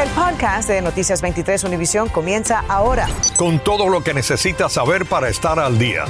El podcast de Noticias 23 Univisión comienza ahora. Con todo lo que necesitas saber para estar al día.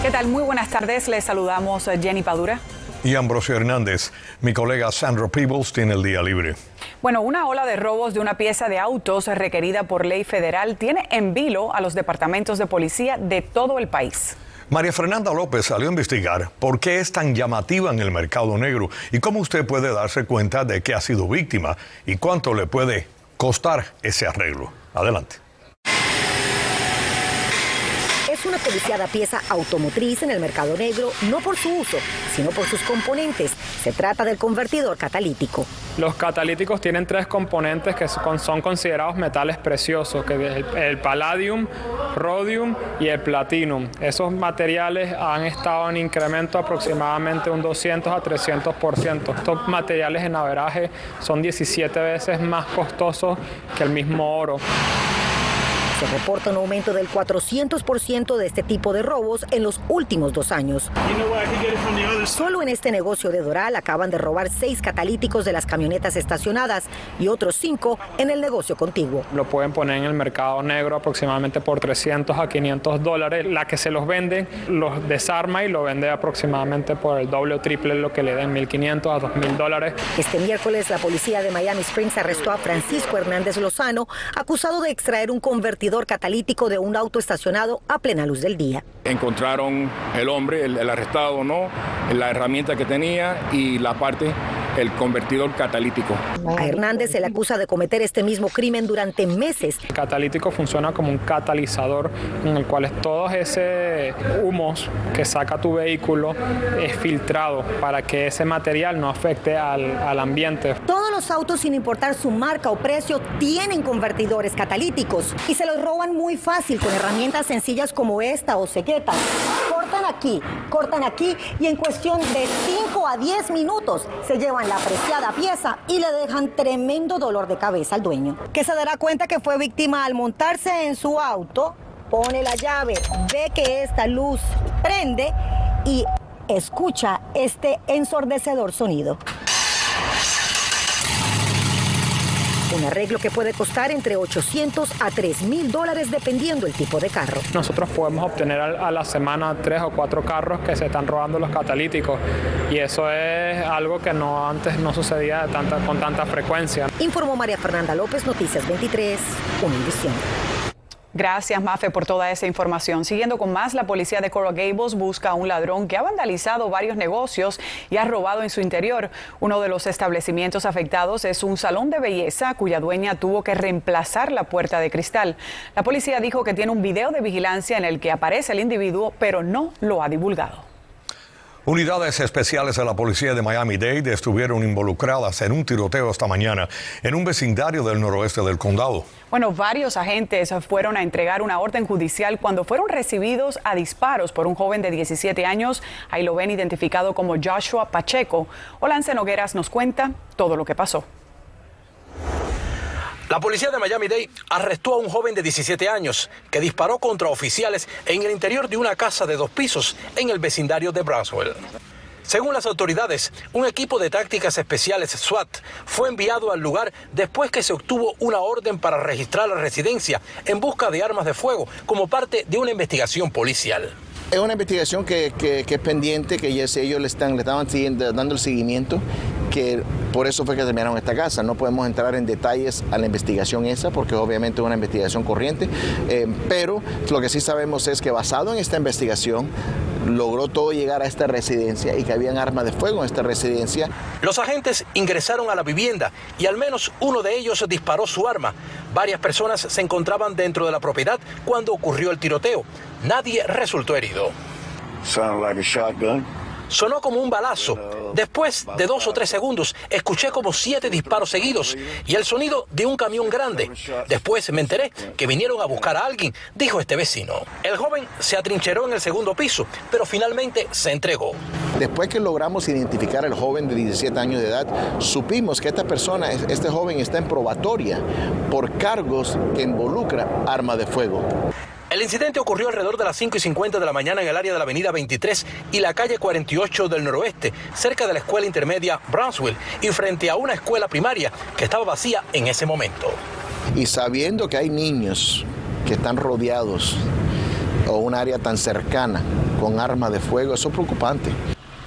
¿Qué tal? Muy buenas tardes. Les saludamos Jenny Padura. Y Ambrosio Hernández. Mi colega Sandra Peebles tiene el día libre. Bueno, una ola de robos de una pieza de autos requerida por ley federal tiene en vilo a los departamentos de policía de todo el país. María Fernanda López salió a investigar por qué es tan llamativa en el mercado negro y cómo usted puede darse cuenta de que ha sido víctima y cuánto le puede costar ese arreglo. Adelante. Es una codiciada pieza automotriz en el mercado negro, no por su uso, sino por sus componentes. Se trata del convertidor catalítico. Los catalíticos tienen tres componentes que son considerados metales preciosos, que es el palladium, rhodium y el platinum. Esos materiales han estado en incremento aproximadamente un 200 a 300%. Estos materiales en averaje son 17 veces más costosos que el mismo oro. Se reporta un aumento del 400% de este tipo de robos en los últimos dos años. Solo en este negocio de Doral acaban de robar seis catalíticos de las camionetas estacionadas y otros cinco en el negocio contiguo. Lo pueden poner en el mercado negro aproximadamente por 300 a 500 dólares. La que se los vende los desarma y lo vende aproximadamente por el doble o triple lo que le den 1.500 a 2.000 dólares. Este miércoles la policía de Miami Springs arrestó a Francisco Hernández Lozano acusado de extraer un convertidor catalítico de un auto estacionado a plena luz del día. Encontraron el hombre, el, arrestado, ¿no? La herramienta que tenía y la parte el convertidor catalítico. A Hernández se le acusa de cometer este mismo crimen durante meses. El catalítico funciona como un catalizador en el cual todos ese humos que saca tu vehículo es filtrado para que ese material no afecte al, al ambiente. Todos los autos, sin importar su marca o precio, tienen convertidores catalíticos y se los roban muy fácil con herramientas sencillas como esta o cegueta. Cortan aquí, cortan aquí y en cuestión de 5 a 10 minutos se llevan la apreciada pieza y le dejan tremendo dolor de cabeza al dueño, que se dará cuenta que fue víctima al montarse en su auto, pone la llave, ve que esta luz prende y escucha este ensordecedor sonido. Un arreglo que puede costar entre 800 a 3 mil dólares dependiendo el tipo de carro. Nosotros podemos obtener a la semana tres o cuatro carros que se están robando los catalíticos y eso es algo que no antes no sucedía tanta, con tanta frecuencia. Informó María Fernanda López, Noticias 23, Univisión. Gracias, Mafe, por toda esa información. Siguiendo con más, la policía de Coral Gables busca a un ladrón que ha vandalizado varios negocios y ha robado en su interior. Uno de los establecimientos afectados es un salón de belleza cuya dueña tuvo que reemplazar la puerta de cristal. La policía dijo que tiene un video de vigilancia en el que aparece el individuo, pero no lo ha divulgado. Unidades especiales de la policía de Miami-Dade estuvieron involucradas en un tiroteo esta mañana en un vecindario del noroeste del condado. Bueno, varios agentes fueron a entregar una orden judicial cuando fueron recibidos a disparos por un joven de 17 años. Ahí lo ven identificado como Joshua Pacheco. Olance Nogueras nos cuenta todo lo que pasó. La policía de Miami-Dade arrestó a un joven de 17 años que disparó contra oficiales en el interior de una casa de dos pisos en el vecindario de Brownsville. Según las autoridades, un equipo de tácticas especiales SWAT fue enviado al lugar después que se obtuvo una orden para registrar la residencia en busca de armas de fuego como parte de una investigación policial. Es una investigación que, es pendiente, que ellos le, están, le estaban dando el seguimiento que por eso fue que terminaron esta casa. No podemos entrar en detalles a la investigación esa, porque obviamente es una investigación corriente, eh, pero lo que sí sabemos es que basado en esta investigación, logró todo llegar a esta residencia y que habían armas de fuego en esta residencia. Los agentes ingresaron a la vivienda y al menos uno de ellos disparó su arma. Varias personas se encontraban dentro de la propiedad cuando ocurrió el tiroteo. Nadie resultó herido. Sonó como un balazo. Después de dos o tres segundos, escuché como siete disparos seguidos y el sonido de un camión grande. Después me enteré que vinieron a buscar a alguien, dijo este vecino. El joven se atrincheró en el segundo piso, pero finalmente se entregó. Después que logramos identificar al joven de 17 años de edad, supimos que esta persona, este joven está en probatoria por cargos que involucran arma de fuego. El incidente ocurrió alrededor de las 5 y 50 de la mañana en el área de la avenida 23 y la calle 48 del noroeste, cerca de la escuela intermedia Brownsville y frente a una escuela primaria que estaba vacía en ese momento. Y sabiendo que hay niños que están rodeados o un área tan cercana con armas de fuego, eso es preocupante.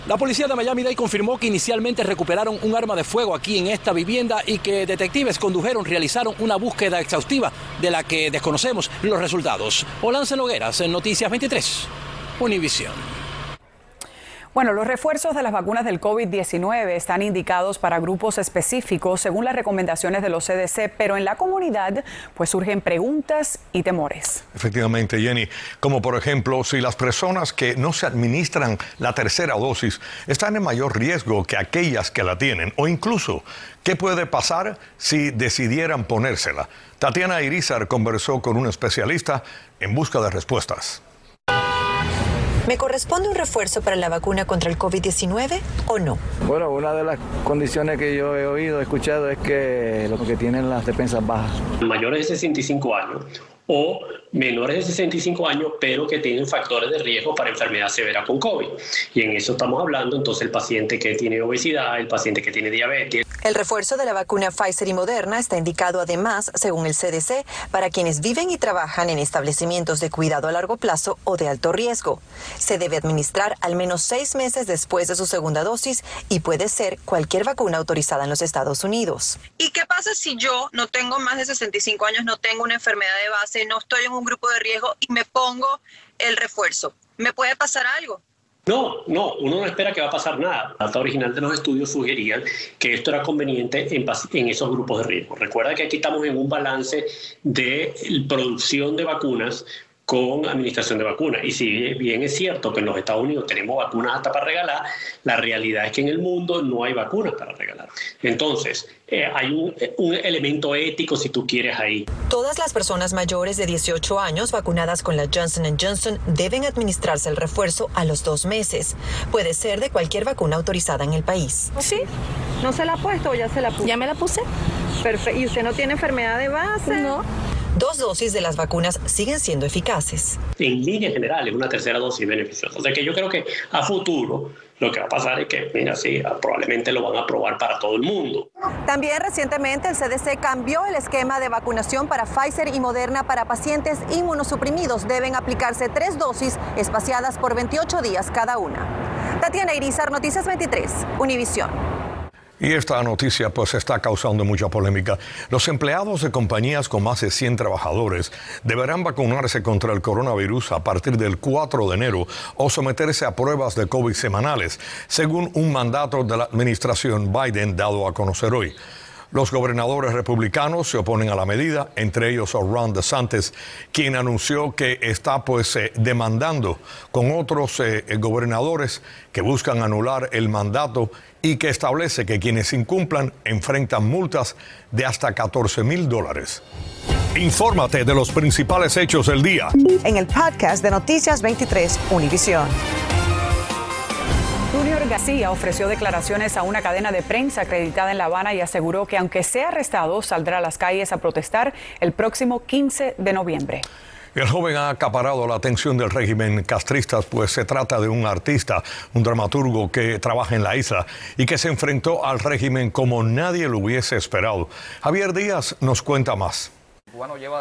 La policía de Miami-Dade confirmó que inicialmente recuperaron un arma de fuego aquí en esta vivienda y que detectives condujeron, realizaron una búsqueda exhaustiva de la que desconocemos los resultados. Olance Nogueras, en Noticias 23, Univisión. Bueno, los refuerzos de las vacunas del COVID-19 están indicados para grupos específicos según las recomendaciones de los CDC, pero en la comunidad pues surgen preguntas y temores. Efectivamente, Jenny, como por ejemplo, si las personas que no se administran la tercera dosis están en mayor riesgo que aquellas que la tienen, o incluso, ¿qué puede pasar si decidieran ponérsela? Tatiana Irizar conversó con un especialista en busca de respuestas. ¿Me corresponde un refuerzo para la vacuna contra el COVID-19 o no? Bueno, una de las condiciones que yo he oído, he escuchado, es que los que tienen las defensas bajas. Mayores de 65 años o menores de 65 años, pero que tienen factores de riesgo para enfermedad severa con COVID. Y en eso estamos hablando entonces el paciente que tiene obesidad, el paciente que tiene diabetes. El refuerzo de la vacuna Pfizer y Moderna está indicado además, según el CDC, para quienes viven y trabajan en establecimientos de cuidado a largo plazo o de alto riesgo. Se debe administrar al menos seis meses después de su segunda dosis y puede ser cualquier vacuna autorizada en los Estados Unidos. ¿Y qué pasa si yo no tengo más de 65 años, no tengo una enfermedad de base, no estoy en un grupo de riesgo y me pongo el refuerzo? ¿Me puede pasar algo? No, no, uno no espera que va a pasar nada. La data original de los estudios sugerían que esto era conveniente en, en, esos grupos de riesgo. Recuerda que aquí estamos en un balance de producción de vacunas con administración de vacunas. Y si bien es cierto que en los Estados Unidos tenemos vacunas hasta para regalar, la realidad es que en el mundo no hay vacunas para regalar. Entonces, eh, hay un, un, elemento ético si tú quieres ahí. Todas las personas mayores de 18 años vacunadas con la Johnson Johnson deben administrarse el refuerzo a los dos meses. Puede ser de cualquier vacuna autorizada en el país. ¿Sí? ¿No se la ha puesto o ya se la puso? Ya me la puse. Perfecto. ¿Y usted no tiene enfermedad de base? No. Dos dosis de las vacunas siguen siendo eficaces. En línea general, es una tercera dosis beneficiosa. O sea que yo creo que a futuro lo que va a pasar es que, mira, sí, probablemente lo van a aprobar para todo el mundo. También recientemente el CDC cambió el esquema de vacunación para Pfizer y Moderna para pacientes inmunosuprimidos. Deben aplicarse tres dosis espaciadas por 28 días cada una. Tatiana Irizar, Noticias 23, Univisión. Y esta noticia pues está causando mucha polémica. Los empleados de compañías con más de 100 trabajadores deberán vacunarse contra el coronavirus a partir del 4 de enero o someterse a pruebas de COVID semanales, según un mandato de la administración Biden dado a conocer hoy. Los gobernadores republicanos se oponen a la medida, entre ellos Ron DeSantis, quien anunció que está pues eh, demandando con otros eh, gobernadores que buscan anular el mandato y que establece que quienes incumplan enfrentan multas de hasta 14 mil dólares. Infórmate de los principales hechos del día. En el podcast de Noticias 23, Univisión. García ofreció declaraciones a una cadena de prensa acreditada en La Habana y aseguró que aunque sea arrestado, saldrá a las calles a protestar el próximo 15 de noviembre. El joven ha acaparado la atención del régimen castrista, pues se trata de un artista, un dramaturgo que trabaja en la isla y que se enfrentó al régimen como nadie lo hubiese esperado. Javier Díaz nos cuenta más.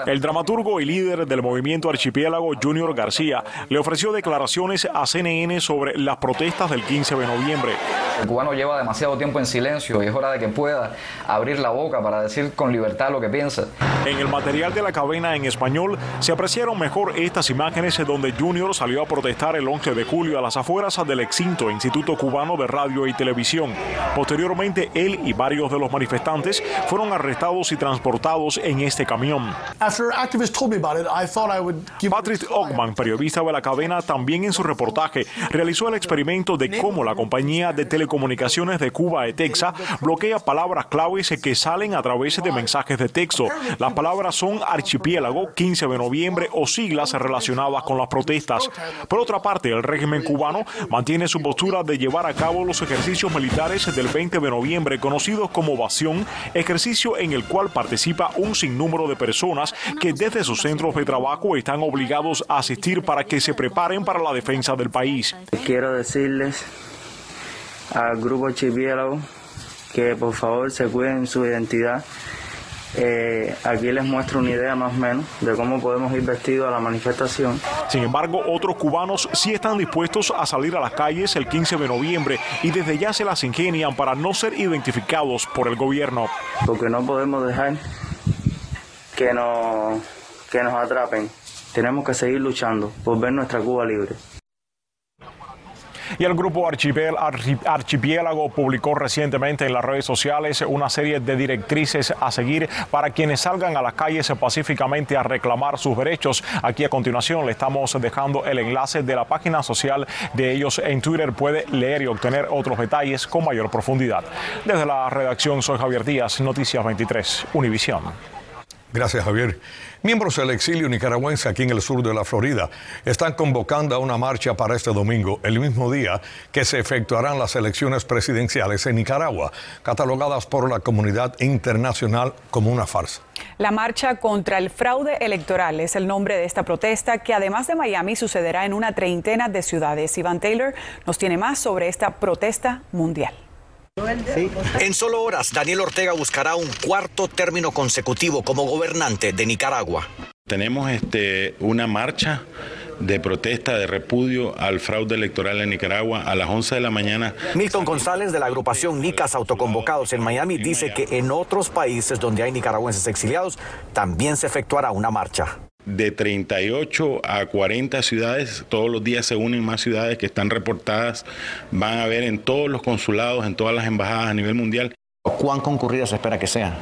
El dramaturgo y líder del movimiento Archipiélago, Junior García, le ofreció declaraciones a CNN sobre las protestas del 15 de noviembre. El cubano lleva demasiado tiempo en silencio y es hora de que pueda abrir la boca para decir con libertad lo que piensa. En el material de la cadena en español se apreciaron mejor estas imágenes donde Junior salió a protestar el 11 de julio a las afueras del extinto Instituto Cubano de Radio y Televisión. Posteriormente, él y varios de los manifestantes fueron arrestados y transportados en este camión. Patrick Ockman, periodista de la cadena, también en su reportaje realizó el experimento de cómo la compañía de telecomunicaciones de Cuba, Texas, bloquea palabras claves que salen a través de mensajes de texto. Las palabras son archipiélago, 15 de noviembre o siglas relacionadas con las protestas. Por otra parte, el régimen cubano mantiene su postura de llevar a cabo los ejercicios militares del 20 de noviembre, conocidos como ovación, ejercicio en el cual participa un sinnúmero de personas personas que desde sus centros de trabajo están obligados a asistir para que se preparen para la defensa del país. Quiero decirles al grupo Chivielo que por favor se cuiden su identidad. Eh, aquí les muestro una idea más o menos de cómo podemos ir vestidos a la manifestación. Sin embargo, otros cubanos sí están dispuestos a salir a las calles el 15 de noviembre y desde ya se las ingenian para no ser identificados por el gobierno. Porque no podemos dejar que nos, que nos atrapen. Tenemos que seguir luchando por ver nuestra Cuba libre. Y el grupo Archipiélago publicó recientemente en las redes sociales una serie de directrices a seguir para quienes salgan a las calles pacíficamente a reclamar sus derechos. Aquí a continuación le estamos dejando el enlace de la página social de ellos en Twitter. Puede leer y obtener otros detalles con mayor profundidad. Desde la redacción soy Javier Díaz, Noticias 23, Univisión. Gracias, Javier. Miembros del exilio nicaragüense aquí en el sur de la Florida están convocando a una marcha para este domingo, el mismo día que se efectuarán las elecciones presidenciales en Nicaragua, catalogadas por la comunidad internacional como una farsa. La marcha contra el fraude electoral es el nombre de esta protesta que además de Miami sucederá en una treintena de ciudades. Iván Taylor nos tiene más sobre esta protesta mundial. En solo horas, Daniel Ortega buscará un cuarto término consecutivo como gobernante de Nicaragua. Tenemos este, una marcha de protesta, de repudio al fraude electoral en Nicaragua a las 11 de la mañana. Milton González de la agrupación Nicas Autoconvocados en Miami dice que en otros países donde hay nicaragüenses exiliados también se efectuará una marcha de 38 a 40 ciudades, todos los días se unen más ciudades que están reportadas, van a ver en todos los consulados, en todas las embajadas a nivel mundial. ¿Cuán concurridas se espera que sean?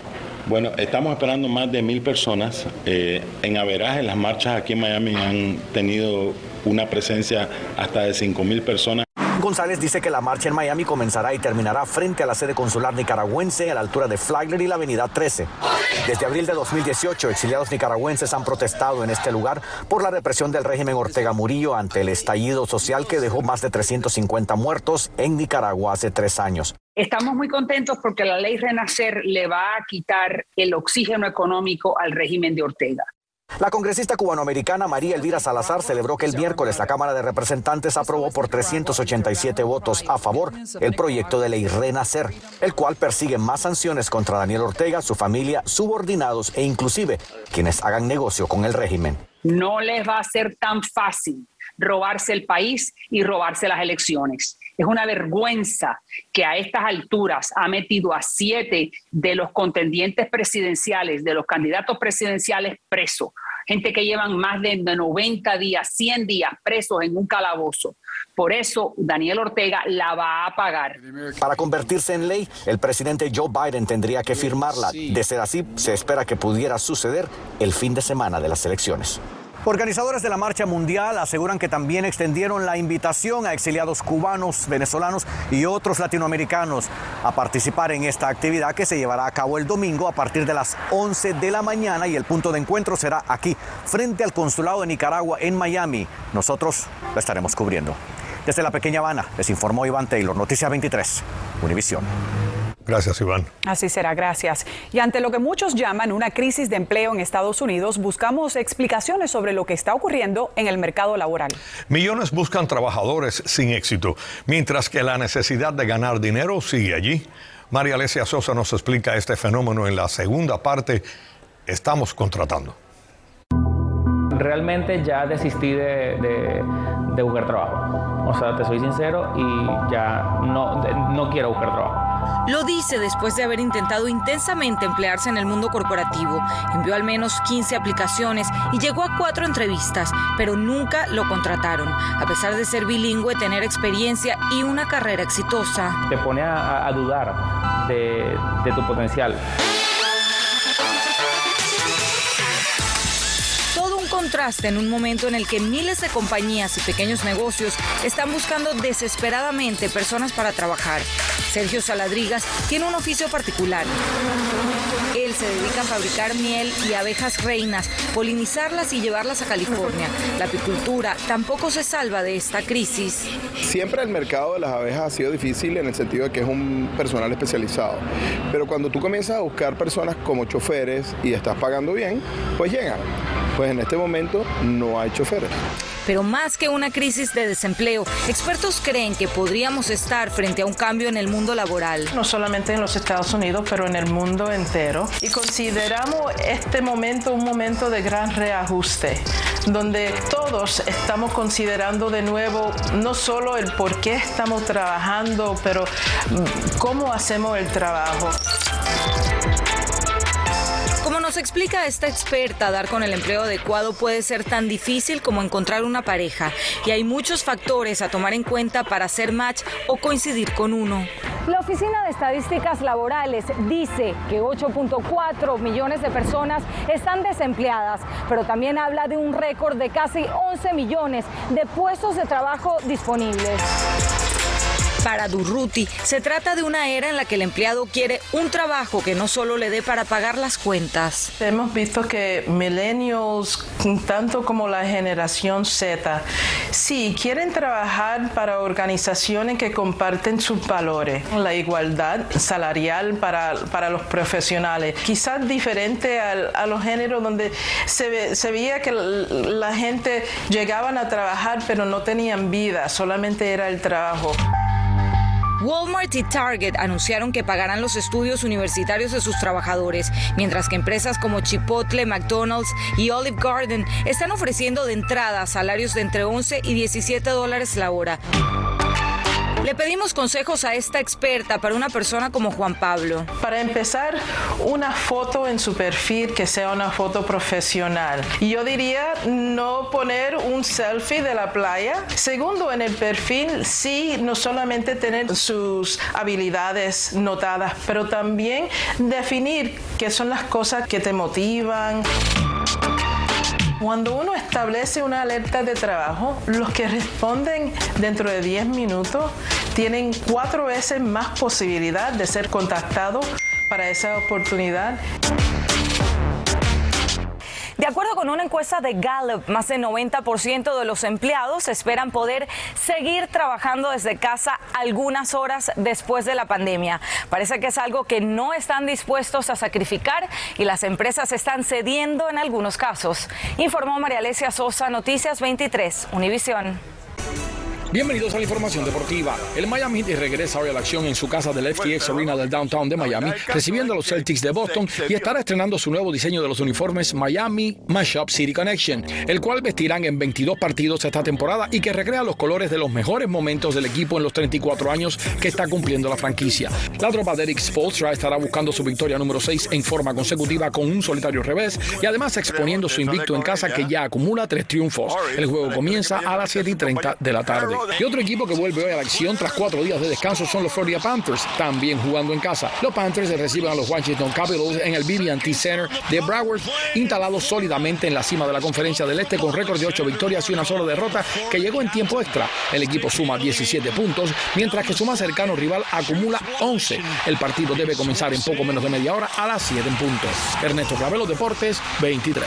Bueno, estamos esperando más de mil personas. Eh, en averaje, las marchas aquí en Miami han tenido una presencia hasta de 5 mil personas. González dice que la marcha en Miami comenzará y terminará frente a la sede consular nicaragüense a la altura de Flagler y la avenida 13. Desde abril de 2018, exiliados nicaragüenses han protestado en este lugar por la represión del régimen Ortega Murillo ante el estallido social que dejó más de 350 muertos en Nicaragua hace tres años. Estamos muy contentos porque la ley Renacer le va a quitar el oxígeno económico al régimen de Ortega. La congresista cubanoamericana María Elvira Salazar celebró que el miércoles la Cámara de Representantes aprobó por 387 votos a favor el proyecto de ley Renacer, el cual persigue más sanciones contra Daniel Ortega, su familia, subordinados e inclusive quienes hagan negocio con el régimen. No les va a ser tan fácil robarse el país y robarse las elecciones. Es una vergüenza que a estas alturas ha metido a siete de los contendientes presidenciales, de los candidatos presidenciales presos. Gente que llevan más de 90 días, 100 días presos en un calabozo. Por eso Daniel Ortega la va a pagar. Para convertirse en ley, el presidente Joe Biden tendría que firmarla. De ser así, se espera que pudiera suceder el fin de semana de las elecciones. Organizadores de la Marcha Mundial aseguran que también extendieron la invitación a exiliados cubanos, venezolanos y otros latinoamericanos a participar en esta actividad que se llevará a cabo el domingo a partir de las 11 de la mañana y el punto de encuentro será aquí, frente al Consulado de Nicaragua en Miami. Nosotros lo estaremos cubriendo. Desde la pequeña Habana, les informó Iván Taylor, Noticia 23, Univisión. Gracias, Iván. Así será, gracias. Y ante lo que muchos llaman una crisis de empleo en Estados Unidos, buscamos explicaciones sobre lo que está ocurriendo en el mercado laboral. Millones buscan trabajadores sin éxito, mientras que la necesidad de ganar dinero sigue allí. María Alesia Sosa nos explica este fenómeno en la segunda parte. Estamos contratando. Realmente ya desistí de, de buscar trabajo. O sea, te soy sincero y ya no, no quiero buscar trabajo. Lo dice después de haber intentado intensamente emplearse en el mundo corporativo. Envió al menos 15 aplicaciones y llegó a cuatro entrevistas, pero nunca lo contrataron, a pesar de ser bilingüe, tener experiencia y una carrera exitosa. Te pone a, dudar de, de tu potencial. En un momento en el que miles de compañías y pequeños negocios están buscando desesperadamente personas para trabajar. Sergio Saladrigas tiene un oficio particular. Él se dedica a fabricar miel y abejas reinas, polinizarlas y llevarlas a California. La apicultura tampoco se salva de esta crisis. Siempre el mercado de las abejas ha sido difícil en el sentido de que es un personal especializado. Pero cuando tú comienzas a buscar personas como choferes y estás pagando bien, pues llegan. Pues en este momento no hay choferes. Pero más que una crisis de desempleo, expertos creen que podríamos estar frente a un cambio en el mundo laboral. No solamente en los Estados Unidos, pero en el mundo entero. Y consideramos este momento un momento de gran reajuste, donde todos estamos considerando de nuevo no solo el por qué estamos trabajando, pero mm, cómo hacemos el trabajo. Nos explica esta experta, dar con el empleo adecuado puede ser tan difícil como encontrar una pareja y hay muchos factores a tomar en cuenta para hacer match o coincidir con uno. La Oficina de Estadísticas Laborales dice que 8.4 millones de personas están desempleadas, pero también habla de un récord de casi 11 millones de puestos de trabajo disponibles. Para Durruti, se trata de una era en la que el empleado quiere un trabajo que no solo le dé para pagar las cuentas. Hemos visto que millennials, tanto como la generación Z, sí quieren trabajar para organizaciones que comparten sus valores. La igualdad salarial para, para los profesionales, quizás diferente a los géneros donde se, se veía que la gente llegaban a trabajar pero no tenían vida, solamente era el trabajo. Walmart y Target anunciaron que pagarán los estudios universitarios de sus trabajadores, mientras que empresas como Chipotle, McDonald's y Olive Garden están ofreciendo de entrada salarios de entre 11 y 17 dólares la hora. Le pedimos consejos a esta experta para una persona como Juan Pablo. Para empezar, una foto en su perfil que sea una foto profesional. Yo diría no poner un selfie de la playa. Segundo, en el perfil sí, no solamente tener sus habilidades notadas, pero también definir qué son las cosas que te motivan. Cuando uno establece una alerta de trabajo, los que responden dentro de 10 minutos tienen cuatro veces más posibilidad de ser contactados para esa oportunidad. De acuerdo con una encuesta de Gallup, más del 90% de los empleados esperan poder seguir trabajando desde casa algunas horas después de la pandemia. Parece que es algo que no están dispuestos a sacrificar y las empresas están cediendo en algunos casos. Informó María Alesia Sosa, Noticias 23, Univisión. Bienvenidos a la información deportiva. El Miami Heat regresa hoy a la acción en su casa del FTX Arena del downtown de Miami, recibiendo a los Celtics de Boston y estará estrenando su nuevo diseño de los uniformes Miami Mashup City Connection, el cual vestirán en 22 partidos esta temporada y que recrea los colores de los mejores momentos del equipo en los 34 años que está cumpliendo la franquicia. La tropa de Eric Spolstra estará buscando su victoria número 6 en forma consecutiva con un solitario revés y además exponiendo su invicto en casa que ya acumula tres triunfos. El juego comienza a las 7 y 30 de la tarde. Y otro equipo que vuelve hoy a la acción tras cuatro días de descanso son los Florida Panthers, también jugando en casa. Los Panthers reciben a los Washington Capitals en el BB&T Center de Broward, instalados sólidamente en la cima de la conferencia del Este con récord de ocho victorias y una sola derrota que llegó en tiempo extra. El equipo suma 17 puntos, mientras que su más cercano rival acumula 11. El partido debe comenzar en poco menos de media hora a las 7 en punto. Ernesto Cravelo Deportes 23.